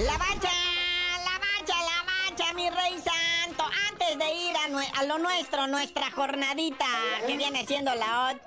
La mancha, la mancha, la mancha, mi rey santo. Antes de ir a, lo nuestro, nuestra jornadita, que viene siendo la 8.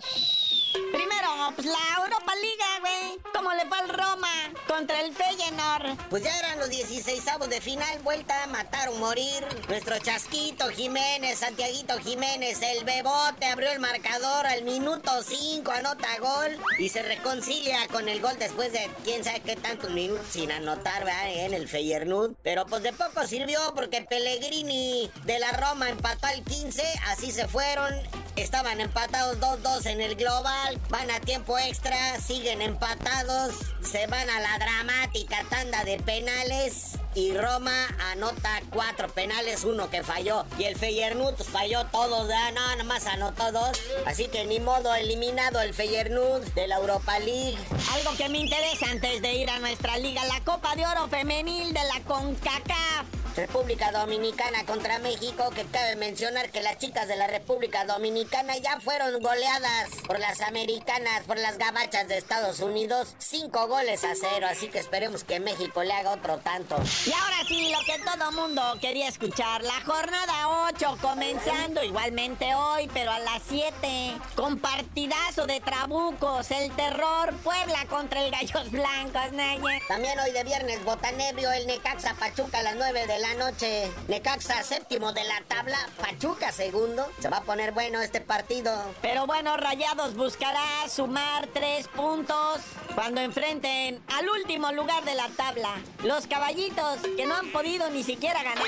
Primero, pues la Europa Liga, güey. ¿Cómo le fue al Roma contra el Feyenoord? Pues ya eran los 16 de final, vuelta a matar o morir. Nuestro Chasquito Jiménez, Santiaguito Jiménez, el Bebote abrió el marcador al minuto 5, anota gol y se reconcilia con el gol después de quién sabe qué tantos minutos sin anotar, ¿verdad? En el Feyenoord. Pero pues de poco sirvió porque Pellegrini de la Roma empató al 15, así se fueron. Estaban empatados 2-2 en el global, van a tiempo extra, siguen empatados, se van a la dramática tanda de penales y Roma anota cuatro penales, uno que falló. Y el Feyenoord falló todos, ¿verdad? no, nomás anotó dos. Así que ni modo, eliminado el Feyenoord de la Europa League. Algo que me interesa antes de ir a nuestra liga, la Copa de Oro Femenil de la CONCACAF. República Dominicana contra México, que cabe mencionar que las chicas de la República Dominicana ya fueron goleadas por las americanas, por las gabachas de Estados Unidos, cinco goles a cero, así que esperemos que México le haga otro tanto. Y ahora sí, lo que todo mundo quería escuchar, la jornada 8 comenzando igualmente hoy, pero a las 7, con partidazo de trabucos, el terror, Puebla contra el Gallos Blancos, Naya. También hoy de viernes, Botanebrio, el Necaxa Pachuca a las 9 de la noche. Necaxa séptimo de la tabla, Pachuca segundo. Se va a poner bueno este partido. Pero bueno, Rayados buscará sumar tres puntos cuando enfrenten al último lugar de la tabla. Los caballitos que no han podido ni siquiera ganar.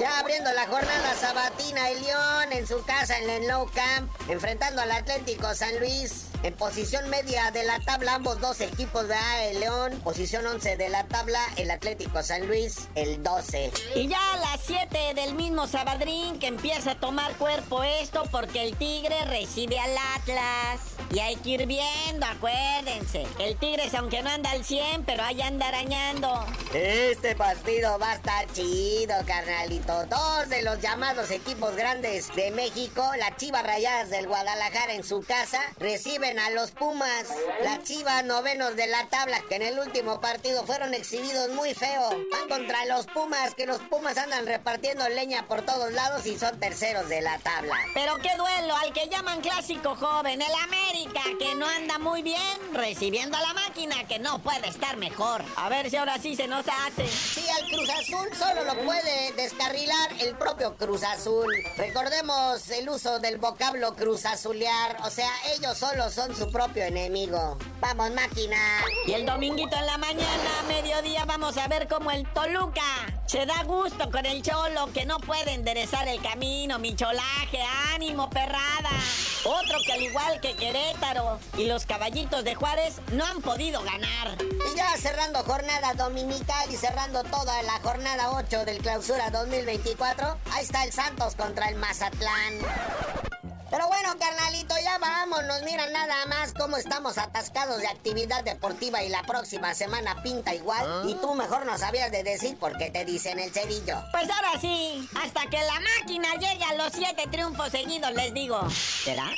Ya abriendo la jornada sabatina, el León en su casa en el No Camp, enfrentando al Atlético San Luis. En posición media de la tabla, ambos dos equipos de el León. Posición 11 de la tabla, el Atlético San Luis, el 12. Y ya a las 7 del mismo Sabadrín que empieza a tomar cuerpo esto porque el Tigre recibe al Atlas. Y hay que ir viendo, acuérdense. El Tigre, aunque no anda al 100, pero ahí anda arañando. Este partido va a estar chido, carnalito. Dos de los llamados equipos grandes de México, las Chivas Rayadas del Guadalajara en su casa, reciben a los Pumas. Las Chivas novenos de la tabla, que en el último partido fueron exhibidos muy feo. Van contra los Pumas, que los Pumas andan repartiendo leña por todos lados y son terceros de la tabla. Pero qué duelo al que llaman clásico joven, el América, que no anda muy bien, recibiendo a la máquina, que no puede estar mejor. A ver si ahora sí se nos hace. Sí, al Cruz Azul solo lo puede descarrilar el propio Cruz Azul. Recordemos el uso del vocablo Cruz Azulear, o sea, ellos solo son su propio enemigo. Vamos, máquina. Y el dominguito en la mañana, mediodía, vamos a ver cómo el Toluca se da gusto con el cholo que no puede enderezar el camino, mi cholaje, ánimo, perrada. Otro que al igual que Querétaro y los caballitos de Juárez no han podido ganar. Y ya cerrando jornada dominical y cerrando toda la jornada 8 del clausura 2024, ahí está el Santos contra el Mazatlán. Pero bueno, carnalito, ya vámonos. Mira nada más cómo estamos atascados de actividad deportiva y la próxima semana pinta igual. ¿Ah? Y tú mejor no sabías de decir por qué te dicen el cerillo. Pues ahora sí, hasta que la máquina llegue a los siete triunfos seguidos, les digo. ¿Será?